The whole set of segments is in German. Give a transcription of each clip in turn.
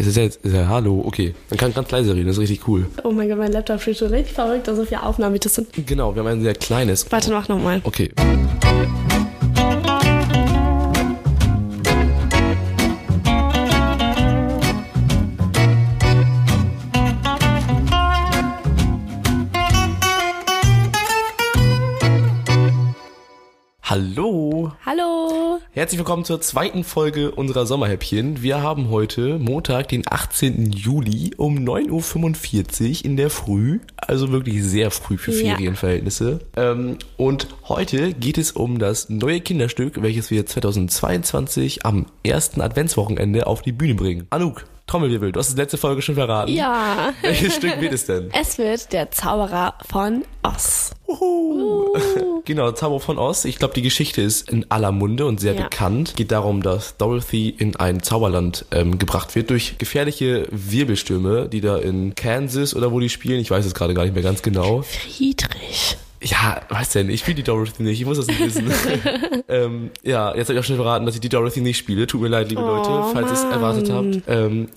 Es ist ja jetzt, ist ja, hallo, okay. Man kann ganz leise reden, das ist richtig cool. Oh mein Gott, mein Laptop steht schon richtig verrückt, da so viele Aufnahmen, wie das sind. Genau, wir haben ein sehr kleines. Warte, mach nochmal. Okay. Hallo! Hallo! Herzlich willkommen zur zweiten Folge unserer Sommerhäppchen. Wir haben heute Montag, den 18. Juli um 9.45 Uhr in der Früh. Also wirklich sehr früh für Ja. Ferienverhältnisse. Ähm, und heute geht es um das neue Kinderstück, welches wir 2022 am ersten Adventswochenende auf die Bühne bringen. Anouk, Trommelwirbel, du hast die letzte Folge schon verraten. Ja, Welches Stück wird es denn? es wird der Zauberer von Oz. Uhu. Genau, Zauber von Oz. Ich glaube, die Geschichte ist in aller Munde und sehr Ja. bekannt. Geht darum, dass Dorothy in ein Zauberland ähm, gebracht wird durch gefährliche Wirbelstürme, die da in Kansas oder wo die spielen. Ich weiß es gerade gar nicht mehr ganz genau. Friedrich. Ja, was denn? Ich spiele die Dorothy nicht. Ich muss das nicht wissen. ähm, ja, jetzt habe ich auch schon verraten, dass ich die Dorothy nicht spiele. Tut mir leid, liebe Leute, falls ihr es erwartet habt. Ähm,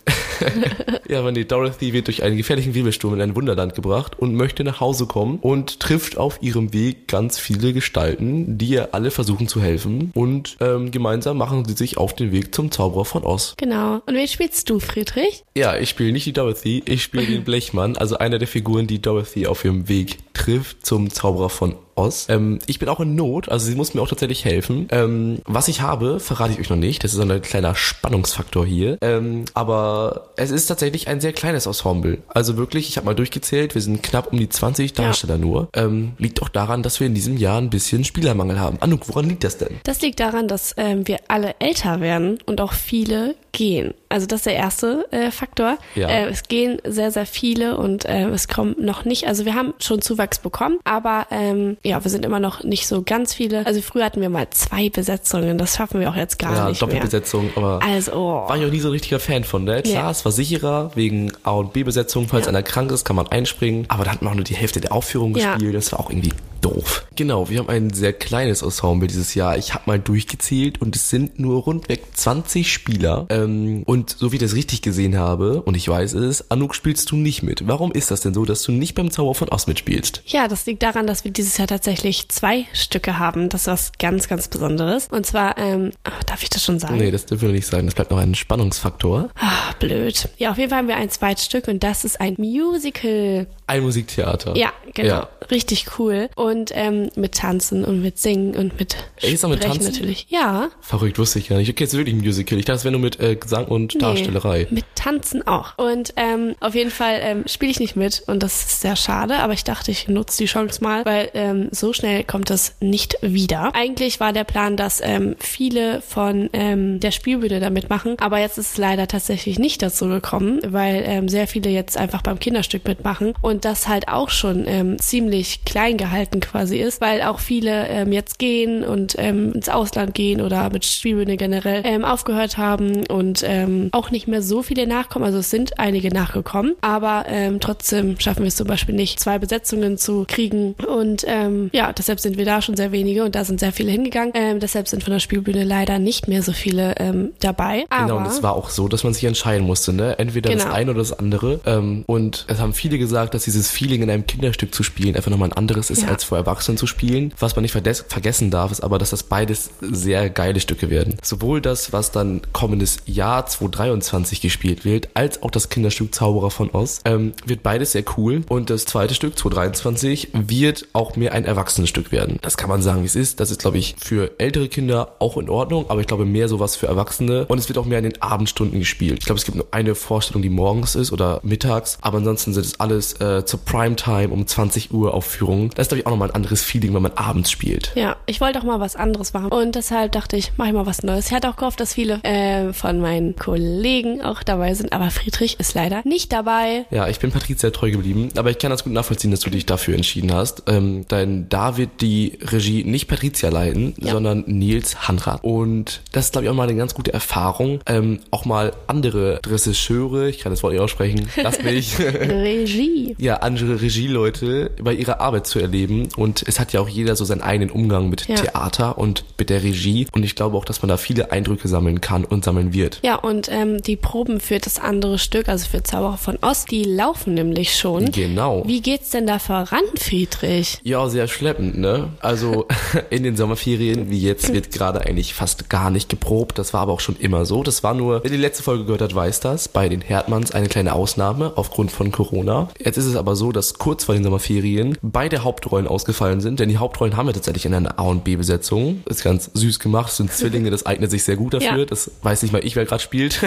ja, aber nee, Dorothy wird durch einen gefährlichen Wirbelsturm in ein Wunderland gebracht und möchte nach Hause kommen und trifft auf ihrem Weg ganz viele Gestalten, die ihr alle versuchen zu helfen. Und ähm, gemeinsam machen sie sich auf den Weg zum Zauberer von Oz. Genau. Und wen spielst du, Friedrich? Ja, ich spiele nicht die Dorothy, ich spiele den Blechmann, also einer der Figuren, die Dorothy auf ihrem Weg trifft zum Zauberer von Oz. Ähm, ich bin auch in Not, also sie muss mir auch tatsächlich helfen. Ähm, was ich habe, verrate ich euch noch nicht. Das ist ein kleiner Spannungsfaktor hier. Ähm, aber es ist tatsächlich ein sehr kleines Ensemble. Also wirklich, ich habe mal durchgezählt, wir sind knapp um die 20 Darsteller nur. Ähm, liegt auch daran, dass wir in diesem Jahr ein bisschen Spielermangel haben. Anouk, woran liegt das denn? Das liegt daran, dass ähm, wir alle älter werden und auch viele gehen. Also das ist der erste äh, Faktor. Ja. Äh, es gehen sehr, sehr viele und äh, es kommen noch nicht. Also wir haben schon Zuwachs bekommen, aber ähm, ja, wir sind immer noch nicht so ganz viele. Also früher hatten wir mal zwei Besetzungen. Das schaffen wir auch jetzt gar ja, nicht mehr. Doppelbesetzung, aber Also, oh. war ich auch nie so ein richtiger Fan von, ne? Klar, Ja. es war sicherer wegen A und B-Besetzung, falls Ja. einer krank ist, kann man einspringen. Aber da hat man auch nur die Hälfte der Aufführung Ja. gespielt. Das war auch irgendwie doof. Genau, wir haben ein sehr kleines Ensemble dieses Jahr. Ich habe mal durchgezählt und es sind nur rundweg 20 Spieler. Ähm, und so wie ich das richtig gesehen habe, und ich weiß es, Anouk spielst du nicht mit. Warum ist das denn so, dass du nicht beim Zauber von Oz mitspielst? Ja, das liegt daran, dass wir dieses Jahr tatsächlich zwei Stücke haben. Das ist was ganz, ganz Besonderes. Und zwar, ähm, ach, darf ich das schon sagen? Nee, das dürfen wir nicht sagen. Das bleibt noch ein Spannungsfaktor. Ah, blöd. Ja, auf jeden Fall haben wir ein zweites Stück und das ist ein Musical. Ein Musiktheater. Ja, genau. Ja. Richtig cool. Und ähm, mit Tanzen und mit Singen und mit Ey, ist auch mit Sprechen Tanzen? natürlich. Ja. Verrückt, wusste ich ja nicht. Okay, jetzt wirklich ein Musical. Ich dachte, es wäre nur mit äh, Gesang und Darstellerei. Nee, mit Tanzen auch. Und ähm, auf jeden Fall ähm, spiele ich nicht mit und das ist sehr schade, aber ich dachte, ich nutze die Chance mal, weil ähm, so schnell kommt das nicht wieder. Eigentlich war der Plan, dass ähm, viele von ähm, der Spielbühne da mitmachen, aber jetzt ist es leider tatsächlich nicht dazu gekommen, weil ähm, sehr viele jetzt einfach beim Kinderstück mitmachen und das halt auch schon ähm, ziemlich klein gehalten quasi ist, weil auch viele ähm, jetzt gehen und ähm, ins Ausland gehen oder mit Spielbühne generell ähm, aufgehört haben und ähm, auch nicht mehr so viele nachkommen. Also es sind einige nachgekommen, aber ähm, trotzdem schaffen wir es zum Beispiel nicht, zwei Besetzungen zu kriegen. Und ähm, ja, deshalb sind wir da schon sehr wenige und da sind sehr viele hingegangen. Ähm, deshalb sind von der Spielbühne leider nicht mehr so viele ähm, dabei. Genau, aber und es war auch so, dass man sich entscheiden musste, ne? Entweder das Genau. eine oder das andere. Ähm, und es haben viele gesagt, dass dieses Feeling in einem Kinderstück zu spielen einfach nochmal ein anderes ist, Ja. als vor Erwachsenen zu spielen. Was man nicht vergessen darf, ist aber, dass das beides sehr geile Stücke werden. Sowohl das, was dann kommendes Jahr 2023 gespielt wird, als auch das Kinderstück Zauberer von Oz, ähm, wird beides sehr cool. Und das zweite Stück, 2023, wird auch mehr ein Erwachsenenstück werden. Das kann man sagen, wie es ist. Das ist, glaube ich, für ältere Kinder auch in Ordnung, aber ich glaube mehr sowas für Erwachsene. Und es wird auch mehr in den Abendstunden gespielt. Ich glaube, es gibt nur eine Vorstellung, die morgens ist oder mittags, aber ansonsten sind es alles äh, zur Primetime um 20 Uhr Aufführungen. Das ist, glaube ich, auch nochmal ein anderes Feeling, wenn man abends spielt. Ja, ich wollte auch mal was anderes machen und deshalb dachte ich, mache ich mal was Neues. Ich hatte auch gehofft, dass viele äh, von meinen Kollegen auch dabei sind, aber Friedrich ist leider nicht dabei. Ja, ich bin Patricia treu geblieben, aber ich kann das gut nachvollziehen, dass du dich dafür entschieden hast. Ähm, denn da wird die Regie nicht Patricia leiten, Ja. sondern Nils Hanrath. Und das ist, glaube ich, auch mal eine ganz gute Erfahrung, ähm, auch mal andere Regisseure, ich kann das Wort nicht aussprechen, lass mich, Regie. ja, andere Regieleute bei ihrer Arbeit zu erleben und es hat ja auch jeder so seinen eigenen Umgang mit Ja. Theater und mit der Regie und ich glaube auch, dass man da viele Eindrücke sammeln kann und sammeln wird. Ja, und ähm, die Proben für das andere Stück, also für Zauberer von Ost, die laufen nämlich schon. Genau. Wie geht's denn da voran, Friedrich? Ja, sehr schleppend, ne? Also in den Sommerferien, wie jetzt, wird gerade eigentlich fast gar nicht geprobt. Das war aber auch schon immer so. Das war nur, wer die letzte Folge gehört hat, weiß das. Bei den Herdmanns eine kleine Ausnahme aufgrund von Corona. Jetzt ist es aber so, dass kurz vor den Sommerferien beide Hauptrollen ausgefallen sind, denn die Hauptrollen haben wir tatsächlich in einer A- und B-Besetzung. Ist ganz süß gemacht, das sind Zwillinge, das eignet sich sehr gut dafür. Ja. Das weiß nicht mal ich, wer gerade spielt.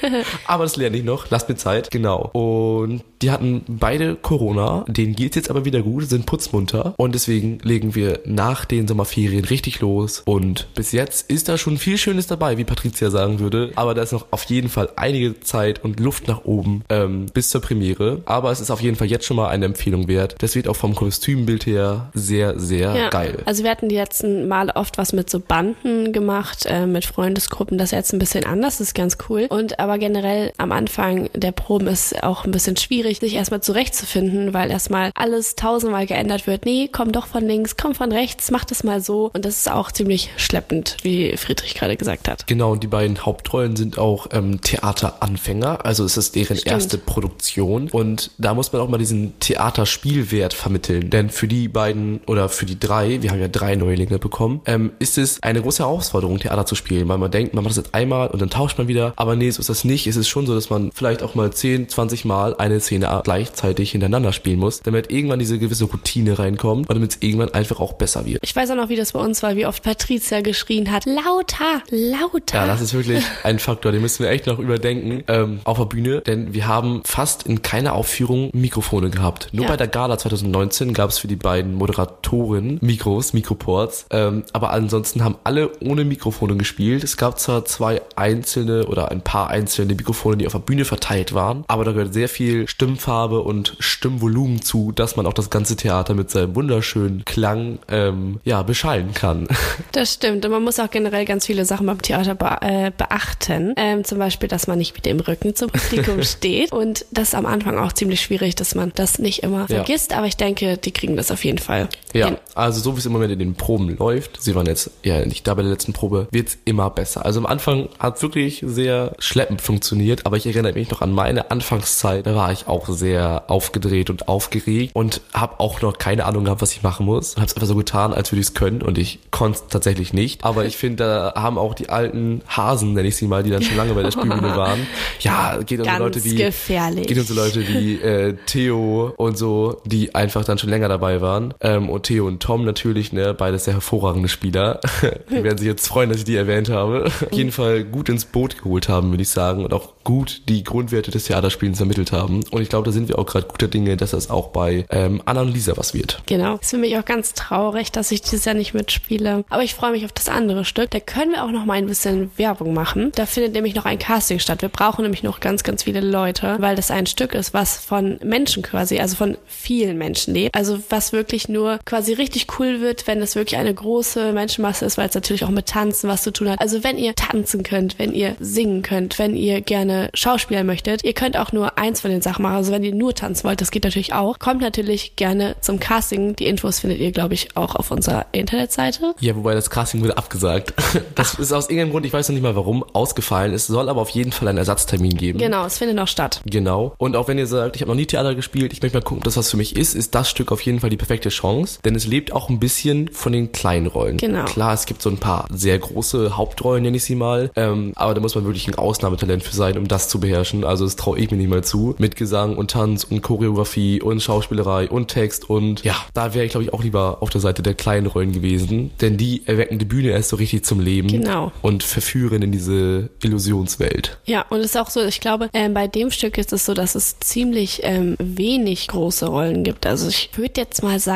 aber das lerne ich noch. Lasst mir Zeit. Genau. Und die hatten beide Corona. Denen geht's jetzt aber wieder gut, sind putzmunter. Und deswegen legen wir nach den Sommerferien richtig los. Und bis jetzt ist da schon viel Schönes dabei, wie Patricia sagen würde. Aber da ist noch auf jeden Fall einige Zeit und Luft nach oben ähm, bis zur Premiere. Aber es ist auf jeden Fall jetzt schon mal eine Empfehlung wert. Das wird auch vom Kostümbild her sehr, sehr geil. Also wir hatten die letzten Male oft was mit so Banden gemacht, äh, mit Freundesgruppen. Das ist jetzt ein bisschen anders, das ist ganz cool. Und aber generell am Anfang der Proben ist auch ein bisschen schwierig, sich erstmal zurechtzufinden, weil erstmal alles tausendmal geändert wird. Nee, komm doch von links, komm von rechts, mach das mal so. Und das ist auch ziemlich schleppend, wie Friedrich gerade gesagt hat. Genau, und die beiden Hauptrollen sind auch ähm, Theateranfänger, also es ist deren Stimmt. erste Produktion und da muss man auch mal diesen Theaterspielwert vermitteln, denn für die beiden oder für die drei, wir haben ja drei Neulinge bekommen, ähm, ist es eine große Herausforderung, Theater zu spielen, weil man denkt, man macht das jetzt einmal und dann tauscht man wieder, aber nee, so ist das nicht. Es ist schon so, dass man vielleicht auch mal 10, 20 Mal eine Szene gleichzeitig hintereinander spielen muss, damit irgendwann diese gewisse Routine reinkommt und damit es irgendwann einfach auch besser wird. Ich weiß auch noch, wie das bei uns war, wie oft Patricia geschrien hat. Lauter, lauter. Ja, das ist wirklich ein Faktor, den müssen wir echt noch überdenken ähm, auf der Bühne, denn wir haben fast in keiner Aufführung Mikrofone gehabt. Nur Ja. bei der Gala 2019 gab es für die beiden Moderatoren Mikros, Mikroports, ähm, aber ansonsten haben alle ohne Mikrofone gespielt. Es gab zwar zwei einzelne oder ein paar einzelne Mikrofone, die auf der Bühne verteilt waren, aber da gehört sehr viel Stimmfarbe und Stimmvolumen zu, dass man auch das ganze Theater mit seinem wunderschönen Klang ähm, ja beschallen kann. Das stimmt. Und man muss auch generell ganz viele Sachen beim Theater be äh, beachten. Ähm, zum Beispiel, dass man nicht mit dem Rücken zum Publikum steht. Und das ist am Anfang auch ziemlich schwierig, dass man das nicht immer Ja. vergisst. Aber ich denke, die kriegen das auf jeden Fall. Ja, hin. also so wie es im Moment in den Proben läuft, sie waren jetzt ja nicht da bei der letzten Probe, wird's immer besser. Also am Anfang hat wirklich sehr schleppend funktioniert, aber ich erinnere mich noch an meine Anfangszeit, da war ich auch sehr aufgedreht und aufgeregt und habe auch noch keine Ahnung gehabt, was ich machen muss. Habe es einfach so getan, als würde ich es können und ich konnte es tatsächlich nicht. Aber ich finde, da haben auch die alten Hasen, nenne ich sie mal, die dann schon lange bei der Spielbühne waren. Ja, geht um Ganz Leute wie gefährlich. geht so Leute wie äh, Theo und so, die einfach dann schon länger dabei waren. Ähm, und Theo und Tom natürlich, ne, beides sehr hervorragende Spieler. die werden sich jetzt freuen, dass ich die erwähnt habe. Auf jeden Fall gut ins Boot geholt haben, würde ich sagen. Und auch gut die Grundwerte des Theaterspielens vermittelt haben. Und ich glaube, da sind wir auch gerade guter Dinge, dass das auch bei ähm, Anna und Lisa was wird. Genau. Ist für mich auch ganz traurig, dass ich dieses Jahr nicht mitspiele. Aber ich freue mich auf das andere Stück. Da können wir auch noch mal ein bisschen Werbung machen. Da findet nämlich noch ein Casting statt. Wir brauchen nämlich noch ganz, ganz viele Leute, weil das ein Stück ist, was von Menschen quasi, also von vielen Menschen lebt. Also was wirklich nur quasi richtig cool wird, wenn es wirklich eine große Menschenmasse ist, weil es natürlich auch mit Tanzen was zu tun hat. Also wenn ihr tanzen könnt, wenn ihr singen könnt, wenn ihr gerne Schauspieler möchtet, ihr könnt auch nur eins von den Sachen machen. Also wenn ihr nur tanzen wollt, das geht natürlich auch. Kommt natürlich gerne zum Casting. Die Infos findet ihr, glaube ich, auch auf unserer Internetseite. Ja, wobei das Casting wurde abgesagt. Das ist aus irgendeinem Grund, ich weiß noch nicht mal warum, ausgefallen. Es soll aber auf jeden Fall einen Ersatztermin geben. Genau, es findet noch statt. Genau. Und auch wenn ihr sagt, ich habe noch nie Theater gespielt, ich möchte mal gucken, ob das was für mich ist, ist das Stück auf jeden Fall die perfekte Chance. Denn es lebt auch ein bisschen von den kleinen Rollen. Genau. Klar, es gibt so ein paar sehr große Hauptrollen, nenne ich sie mal. Ähm, aber da muss man wirklich ein Ausnahmetalent für sein, um das zu beherrschen. Also das traue ich mir nicht mal zu. Mit Gesang und Tanz und Choreografie und Schauspielerei und Text und ja, da wäre ich glaube ich auch lieber auf der Seite der kleinen Rollen gewesen. Denn die erwecken die Bühne erst so richtig zum Leben. Genau. Und verführen in diese Illusionswelt. Ja, und es ist auch so, ich glaube, ähm, bei dem Stück ist es so, dass es ziemlich ähm, wenig große Rollen gibt. Also ich würde jetzt mal sagen,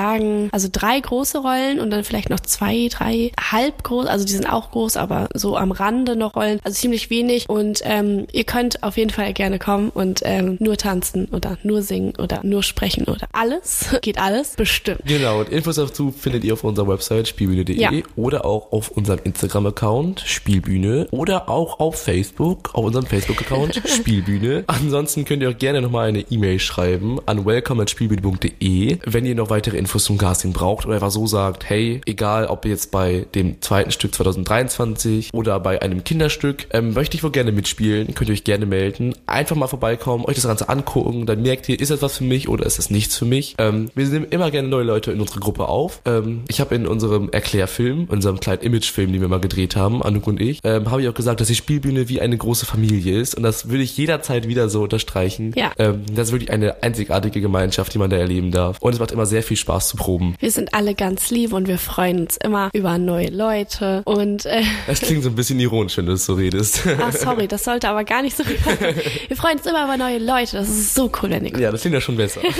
also drei große Rollen und dann vielleicht noch zwei, drei halb groß, also die sind auch groß, aber so am Rande noch Rollen, also ziemlich wenig. Und ähm, ihr könnt auf jeden Fall gerne kommen und ähm, nur tanzen oder nur singen oder nur sprechen oder alles. Geht alles, bestimmt. Genau, und Infos dazu findet ihr auf unserer Website spielbühne.de Ja. oder auch auf unserem Instagram-Account Spielbühne oder auch auf Facebook, auf unserem Facebook-Account Spielbühne. Ansonsten könnt ihr auch gerne nochmal eine E-Mail schreiben an welcome@spielbühne.de, wenn ihr noch weitere Infos zum Casting braucht oder einfach so sagt, hey, egal ob jetzt bei dem zweiten Stück 2023 oder bei einem Kinderstück, ähm, möchte ich wohl gerne mitspielen, könnt ihr euch gerne melden. Einfach mal vorbeikommen, euch das Ganze angucken, dann merkt ihr, ist das was für mich oder ist das nichts für mich. Ähm, wir nehmen immer gerne neue Leute in unsere Gruppe auf. Ähm, ich habe in unserem Erklärfilm, unserem kleinen Imagefilm, den wir mal gedreht haben, Anouk und ich, ähm, habe ich auch gesagt, dass die Spielbühne wie eine große Familie ist und das würde ich jederzeit wieder so unterstreichen. Ja. Ähm, das ist wirklich eine einzigartige Gemeinschaft, die man da erleben darf. Und es macht immer sehr viel Spaß zu proben. Wir sind alle ganz lieb und wir freuen uns immer über neue Leute. Und äh, Es klingt so ein bisschen ironisch, wenn du es so redest. ah, sorry, das sollte aber gar nicht so rüberkommen. Wir freuen uns immer über neue Leute. Das ist so cool, wenn ihr ja, das klingt ja schon besser.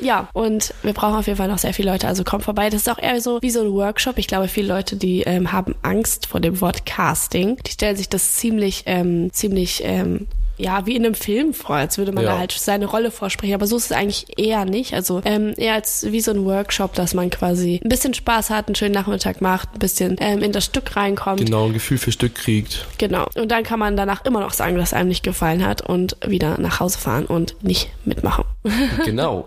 Ja, und wir brauchen auf jeden Fall noch sehr viele Leute. Also kommt vorbei. Das ist auch eher so wie so ein Workshop. Ich glaube, viele Leute, die ähm, haben Angst vor dem Wort Casting. Die stellen sich das ziemlich, ähm, ziemlich ähm, ja, wie in einem Film vor, als würde man Ja. da halt seine Rolle vorsprechen. Aber so ist es eigentlich eher nicht. Also ähm, eher als wie so ein Workshop, dass man quasi ein bisschen Spaß hat, einen schönen Nachmittag macht, ein bisschen ähm, in das Stück reinkommt. genau, ein Gefühl für Stück kriegt. Genau. Und dann kann man danach immer noch sagen, dass einem nicht gefallen hat und wieder nach Hause fahren und nicht mitmachen. Genau.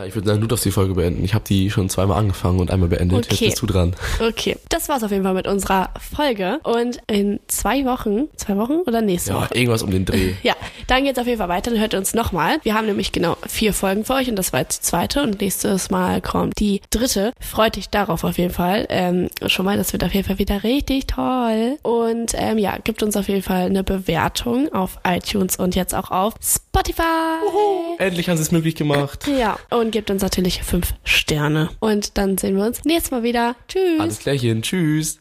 Ja, ich würde sagen, du darfst die Folge beenden. Ich habe die schon zweimal angefangen und einmal beendet. Okay. Jetzt bist du dran. Okay, das war's auf jeden Fall mit unserer Folge. Und in zwei Wochen, zwei Wochen oder nächste Ja, Woche? irgendwas um den Dreh. Ja, dann geht's auf jeden Fall weiter. Dann hört uns nochmal. Wir haben nämlich genau vier Folgen für euch und das war jetzt die zweite und nächstes Mal kommt die dritte. Freut dich darauf auf jeden Fall. Ähm, schon mal, das wird auf jeden Fall wieder richtig toll. Und ähm, ja, gibt uns auf jeden Fall eine Bewertung auf iTunes und jetzt auch auf Spotify. Endlich haben sie es möglich gemacht. Ja, und gebt uns natürlich fünf Sterne. Und dann sehen wir uns nächstes Mal wieder. Tschüss. Alles klärchen. Tschüss.